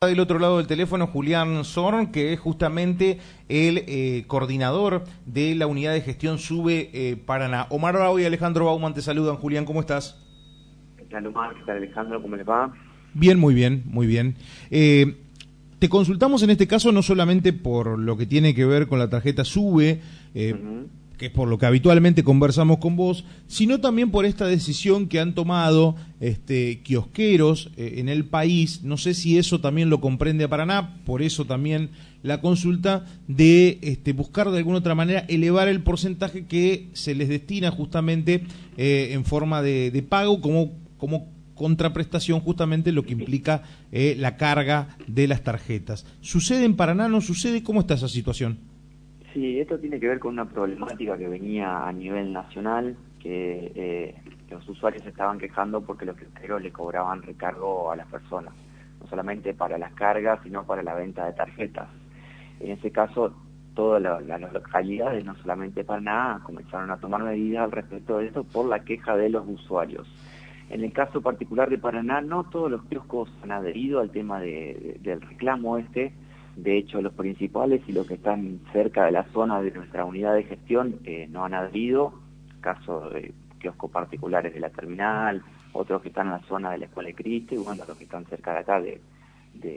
Del otro lado del teléfono, Julián Zorn, que es justamente el eh, coordinador de la unidad de gestión SUBE eh, Paraná. Omar Bravo y Alejandro Bauman te saludan. Julián, ¿cómo estás? ¿Qué tal, Omar? ¿Qué tal, Alejandro? ¿Cómo les va? Bien, muy bien, muy bien. Eh, te consultamos en este caso no solamente por lo que tiene que ver con la tarjeta SUBE, que es por lo que habitualmente conversamos con vos, sino también por esta decisión que han tomado este, kiosqueros eh, en el país. No sé si eso también lo comprende a Paraná, por eso también la consulta de este, buscar de alguna otra manera elevar el porcentaje que se les destina justamente eh, en forma de, pago como, como contraprestación justamente lo que implica eh, la carga de las tarjetas. ¿Sucede en Paraná? ¿No sucede? ¿Cómo está esa situación? Sí, esto tiene que ver con una problemática que venía a nivel nacional, que eh, los usuarios estaban quejando porque los kiosqueros le cobraban recargo a las personas, no solamente para las cargas, sino para la venta de tarjetas. En ese caso, todas las localidades, no solamente Paraná, comenzaron a tomar medidas al respecto de esto por la queja de los usuarios. En el caso particular de Paraná, no todos los kioscos han adherido al tema del reclamo este, de hecho, los principales y los que están cerca de la zona de nuestra unidad de gestión eh, no han adherido, caso de kioscos particulares de la terminal, otros que están en la zona de la Escuela de Cristo y los que están cerca de acá de,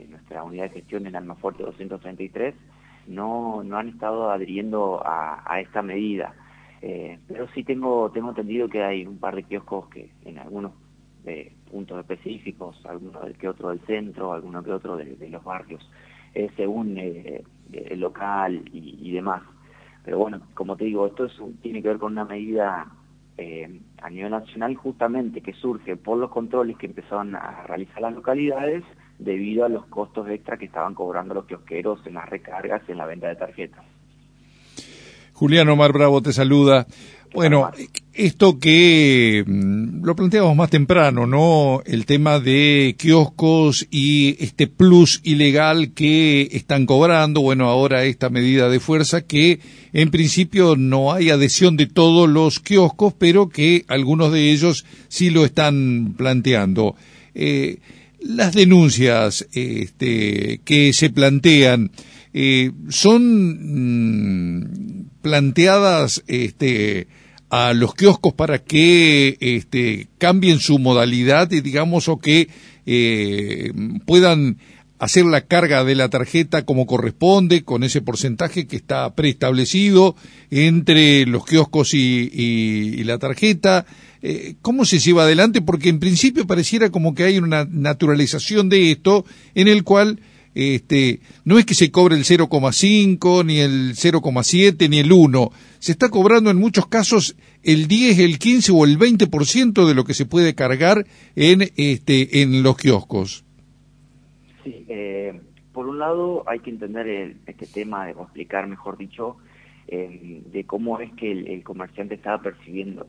nuestra unidad de gestión en Almafuerte 233, no, no han estado adhiriendo a, esta medida. Eh, pero sí tengo, tengo entendido que hay un par de kioscos que en algunos eh, puntos específicos, algunos que otro del centro, algunos que otro de los barrios, según eh, el local y, demás. Pero bueno, como te digo, esto tiene que ver con una medida eh, a nivel nacional justamente que surge por los controles que empezaron a realizar las localidades debido a los costos extra que estaban cobrando los kiosqueros en las recargas y en la venta de tarjetas. Julián Omar Bravo te saluda. Bueno, esto que mm, lo planteamos más temprano, ¿no? El tema de kioscos y este plus ilegal que están cobrando, bueno, ahora esta medida de fuerza que en principio no hay adhesión de todos los kioscos, pero que algunos de ellos sí lo están planteando. Eh, las denuncias este, que se plantean eh, son mm, planteadas este, a los kioscos para que este, cambien su modalidad, digamos, o que eh, puedan hacer la carga de la tarjeta como corresponde, con ese porcentaje que está preestablecido entre los kioscos y, la tarjeta. Eh, ¿Cómo se lleva adelante? Porque en principio pareciera como que hay una naturalización de esto en el cual este, no es que se cobre el 0,5, ni el 0,7, ni el 1. Se está cobrando en muchos casos el 10, el 15 o el 20% de lo que se puede cargar en, este, en los kioscos. Sí, eh, por un lado hay que entender este tema, o explicar, mejor dicho, eh, de cómo es que el comerciante estaba percibiendo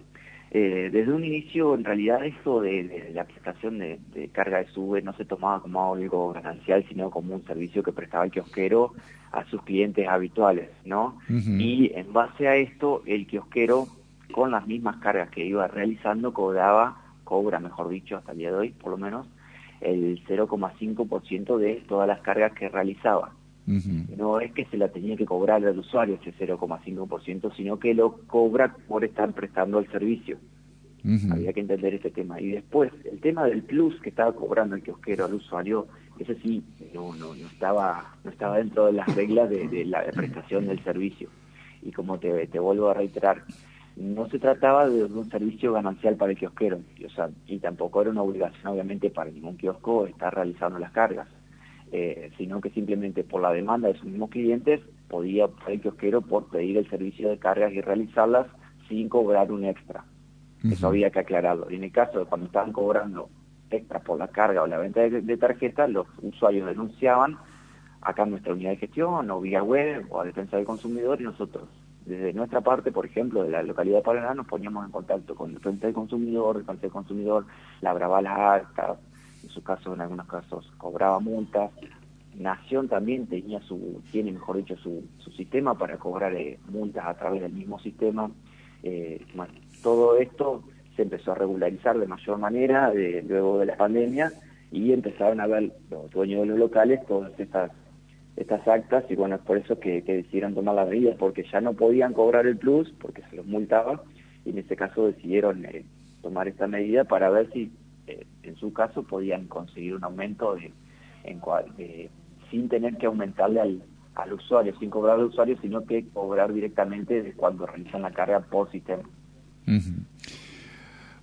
eh, desde un inicio, en realidad, eso de, la aplicación de, carga de sube no se tomaba como algo ganancial, sino como un servicio que prestaba el kiosquero a sus clientes habituales, ¿no? Y en base a esto, el kiosquero, con las mismas cargas que iba realizando, cobraba, cobra, mejor dicho, hasta el día de hoy, por lo menos, el 0,5% de todas las cargas que realizaba. No es que se la tenía que cobrar al usuario ese 0,5%, sino que lo cobra por estar prestando el servicio. Había que entender este tema. Y después, el tema del plus que estaba cobrando el kiosquero al usuario, ese sí no, no, no, estaba, no estaba dentro de las reglas de, la prestación del servicio. Y como te, te vuelvo a reiterar, no se trataba de un servicio ganancial para el kiosquero, o sea, y tampoco era una obligación obviamente para ningún kiosco estar realizando las cargas. Eh, sino que simplemente por la demanda de sus mismos clientes podía el kiosquero por pedir el servicio de cargas y realizarlas sin cobrar un extra. Eso había que aclararlo. Y en el caso de cuando estaban cobrando extra por la carga o la venta de, tarjetas, los usuarios denunciaban acá en nuestra unidad de gestión o vía web o a defensa del consumidor y nosotros desde nuestra parte, por ejemplo, de la localidad de Paraná, nos poníamos en contacto con defensa del consumidor, defensa del consumidor, labraba las actas, su caso, en algunos casos, cobraba multas. Nación también tenía su, tiene mejor dicho su, su sistema para cobrar eh, multas a través del mismo sistema. Eh, todo esto se empezó a regularizar de mayor manera luego de la pandemia y empezaron a ver los dueños de los locales todas estas estas actas y bueno, es por eso que, decidieron tomar la medida, porque ya no podían cobrar el plus, porque se los multaba, y en este caso decidieron eh, tomar esta medida para ver si eh, en su caso podían conseguir un aumento de, en, sin tener que aumentarle al, al usuario, sin cobrar al usuario, sino que cobrar directamente de cuando realizan la carga por sistema.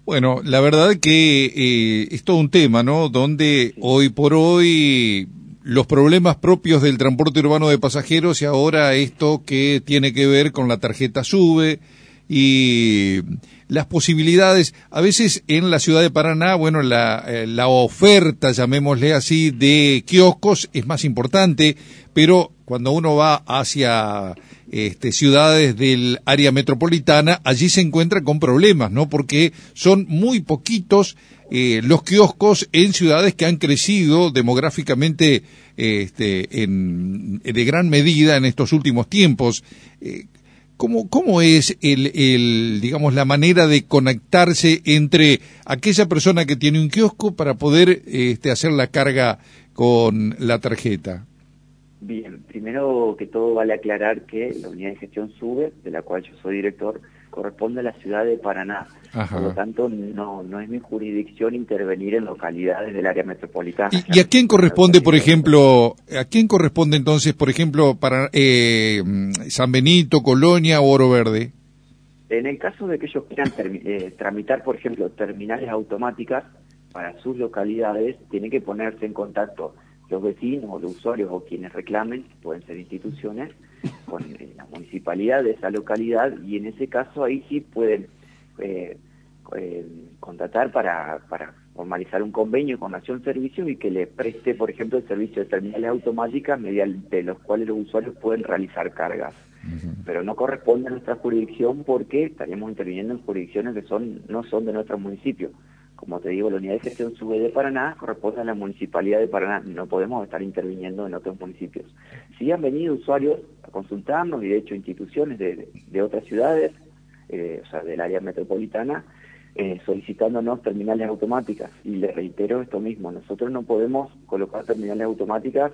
Bueno, la verdad que eh, es todo un tema, ¿no? Donde hoy por hoy los problemas propios del transporte urbano de pasajeros y ahora esto que tiene que ver con la tarjeta SUBE y las posibilidades, a veces en la ciudad de Paraná, bueno, la, eh, la oferta, llamémosle así, de kioscos es más importante, pero cuando uno va hacia este, ciudades del área metropolitana, allí se encuentra con problemas, ¿no? Porque son muy poquitos eh, los kioscos en ciudades que han crecido demográficamente este, en, de gran medida en estos últimos tiempos. Eh, ¿Cómo, ¿Cómo es el, el, digamos, la manera de conectarse entre aquella persona que tiene un kiosco para poder este, hacer la carga con la tarjeta? Bien, primero que todo vale aclarar que la unidad de gestión SUBE, de la cual yo soy director, corresponde a la ciudad de Paraná. Por lo tanto, no, no es mi jurisdicción intervenir en localidades del área metropolitana. ¿Y, a quién corresponde, por ejemplo, a quién corresponde entonces, por ejemplo, para eh, San Benito, Colonia o Oro Verde? En el caso de que ellos quieran eh, tramitar, por ejemplo, terminales automáticas para sus localidades, tienen que ponerse en contacto los vecinos, los usuarios o quienes reclamen, pueden ser instituciones, con la municipalidad de esa localidad y en ese caso ahí sí pueden eh, eh, contratar para, para formalizar un convenio con Nación Servicios y que le preste, por ejemplo, el servicio de terminales automáticas mediante los cuales los usuarios pueden realizar cargas. Pero no corresponde a nuestra jurisdicción porque estaríamos interviniendo en jurisdicciones que son no son de nuestro municipio como te digo, la unidad de gestión sube de Paraná corresponde a la municipalidad de Paraná. No podemos estar interviniendo en otros municipios. Si han venido usuarios a consultarnos y de hecho instituciones de, otras ciudades, eh, o sea, del área metropolitana, eh, solicitándonos terminales automáticas. Y les reitero esto mismo, nosotros no podemos colocar terminales automáticas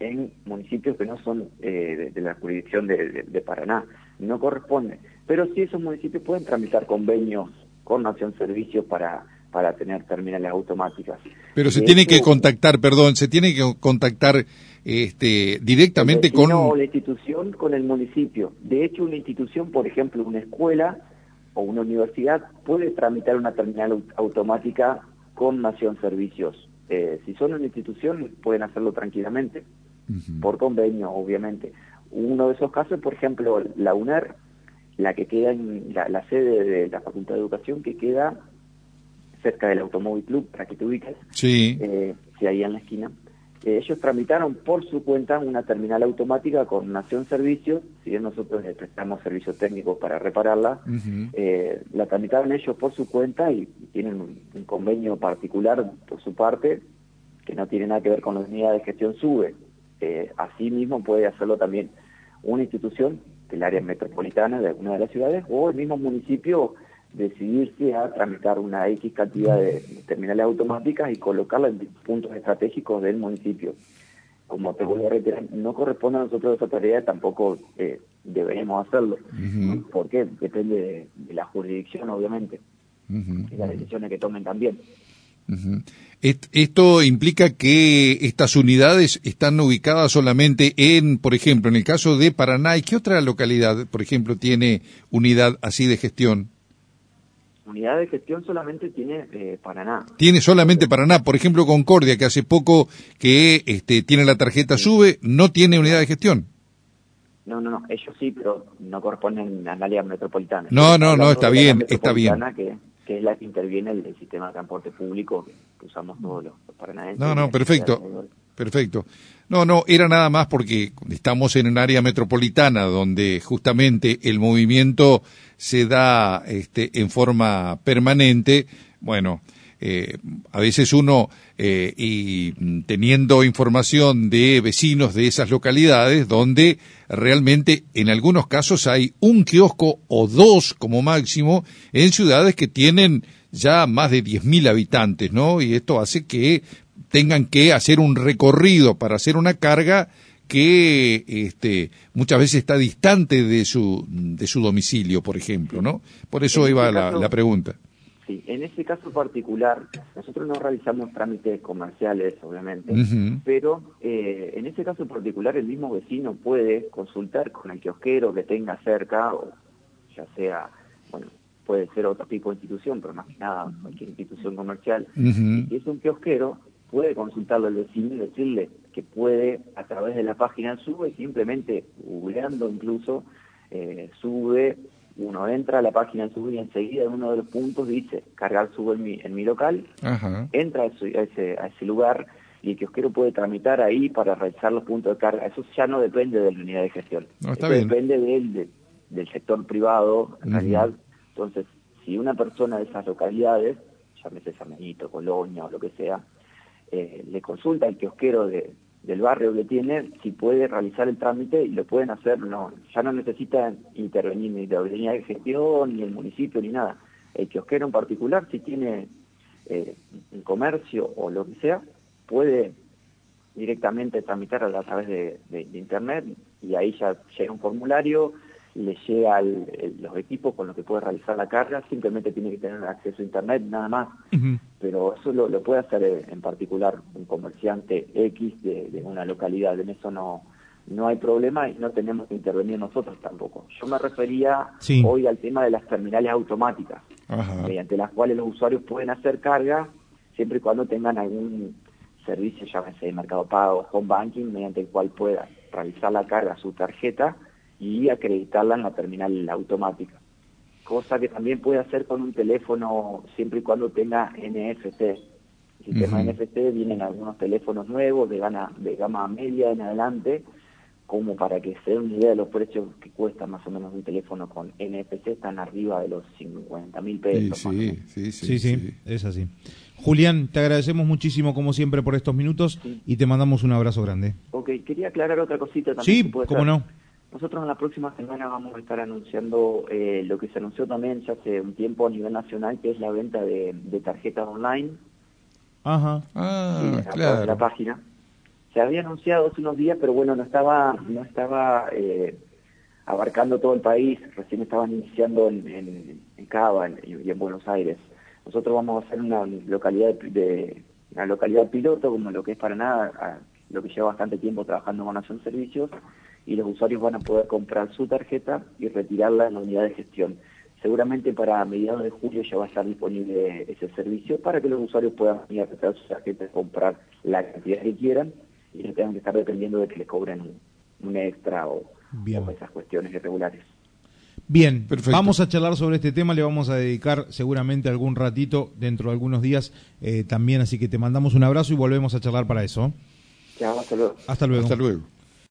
en municipios que no son eh, de, la jurisdicción de, de Paraná. No corresponde. Pero sí esos municipios pueden tramitar convenios con Nación Servicios para, para tener terminales automáticas. Pero se tiene que contactar, perdón, se tiene que contactar este, directamente con... No, la institución con el municipio. De hecho, una institución, por ejemplo, una escuela o una universidad puede tramitar una terminal automática con Nación Servicios. Eh, si son una institución, pueden hacerlo tranquilamente, por convenio, obviamente. Uno de esos casos, por ejemplo, la UNER la que queda en la, sede de la Facultad de Educación, que queda cerca del Automóvil Club, para que te ubiques, sí. Eh, ahí en la esquina. Eh, ellos tramitaron por su cuenta una terminal automática con Nación Servicios, si bien nosotros les prestamos servicios técnicos para repararla, eh, la tramitaron ellos por su cuenta y, tienen un, convenio particular por su parte que no tiene nada que ver con la unidad de gestión SUBE. Eh, mismo puede hacerlo también una institución del área metropolitana de alguna de las ciudades o el mismo municipio decidirse a tramitar una X cantidad de terminales automáticas y colocarla en puntos estratégicos del municipio. Como te vuelvo a reiterar, no corresponde a nosotros esa tarea, tampoco eh, deberemos hacerlo, porque depende de, la jurisdicción, obviamente, y las decisiones que tomen también. Esto implica que estas unidades están ubicadas solamente en, por ejemplo, en el caso de Paraná, ¿y qué otra localidad, por ejemplo, tiene unidad así de gestión? Unidad de gestión solamente tiene eh, Paraná. Tiene solamente Paraná. Por ejemplo, Concordia, que hace poco que este, tiene la tarjeta SUBE, no tiene unidad de gestión. No, no, no. Ellos sí, pero no corresponden al área metropolitana. No, no, no, está bien, está bien que es la que interviene el, el sistema de transporte público que, usamos todos los, paranaenses. No, no, perfecto, perfecto. No, no, era nada más porque estamos en un área metropolitana donde justamente el movimiento se da este, en forma permanente. Bueno, eh, a veces uno, eh, y teniendo información de vecinos de esas localidades, donde realmente en algunos casos hay un kiosco o dos como máximo en ciudades que tienen ya más de 10.000 habitantes, ¿no? Y esto hace que tengan que hacer un recorrido para hacer una carga que este, muchas veces está distante de su, de su domicilio, por ejemplo, ¿no? Por eso iba la, la, pregunta. Sí, en ese caso particular, nosotros no realizamos trámites comerciales, obviamente, pero eh, en ese caso particular el mismo vecino puede consultar con el kiosquero que tenga cerca, o ya sea, bueno, puede ser otro tipo de institución, pero más que nada cualquier institución comercial, y si es un kiosquero, puede consultarlo al vecino y decirle que puede a través de la página sube, simplemente googleando incluso, eh, sube, uno entra a la página sube y enseguida en uno de los puntos dice cargar sube en mi, en mi local, entra a ese, a ese lugar y el kiosquero puede tramitar ahí para realizar los puntos de carga. Eso ya no depende de la unidad de gestión. depende del, del sector privado, en realidad. Entonces, si una persona de esas localidades, llámese San Colonia o lo que sea, eh, le consulta al kiosquero de, del barrio que tiene si puede realizar el trámite y lo pueden hacer, no, ya no necesitan intervenir ni la unidad de gestión, ni el municipio, ni nada. El kiosquero en particular, si tiene eh, un comercio o lo que sea, puede directamente tramitar a través de, internet y ahí ya llega un formulario, le llega los equipos con los que puede realizar la carga, simplemente tiene que tener acceso a Internet, nada más. Pero eso lo, puede hacer eh, en particular un comerciante X de, una localidad, en eso no, no hay problema y no tenemos que intervenir nosotros tampoco. Yo me refería hoy al tema de las terminales automáticas, mediante las cuales los usuarios pueden hacer carga siempre y cuando tengan algún servicio, llámese Mercado Pago, Home Banking, mediante el cual pueda realizar la carga a su tarjeta y acreditarla en la terminal automática. Cosa que también puede hacer con un teléfono siempre y cuando tenga NFC. El sistema NFC vienen algunos teléfonos nuevos de, gama, de gama media en adelante, como para que se den una idea de los precios que cuesta más o menos un teléfono con NFC, están arriba de los 50 mil pesos. Sí sí, sí, sí, es así. Julián, te agradecemos muchísimo como siempre por estos minutos y te mandamos un abrazo grande. Ok, quería aclarar otra cosita también. Sí, cómo no. Nosotros en la próxima semana vamos a estar anunciando eh, lo que se anunció también ya hace un tiempo a nivel nacional, que es la venta de, tarjetas online. Ajá, ah, claro. la página. Se había anunciado hace unos días, pero bueno, no estaba, no estaba eh, abarcando todo el país, recién estaban iniciando en, en, Cava y en Buenos Aires. Nosotros vamos a hacer una localidad de, una localidad piloto, como lo que es Paraná, lo que lleva bastante tiempo trabajando con Nación Servicios, y los usuarios van a poder comprar su tarjeta y retirarla en la unidad de gestión. Seguramente para mediados de julio ya va a estar disponible ese servicio para que los usuarios puedan ir a retirar su tarjeta y comprar la cantidad que quieran y no tengan que estar dependiendo de que les cobren un, extra o, esas cuestiones irregulares. Bien, vamos a charlar sobre este tema, le vamos a dedicar seguramente algún ratito dentro de algunos días eh, también, así que te mandamos un abrazo y volvemos a charlar para eso. hasta luego. Hasta luego. Hasta luego.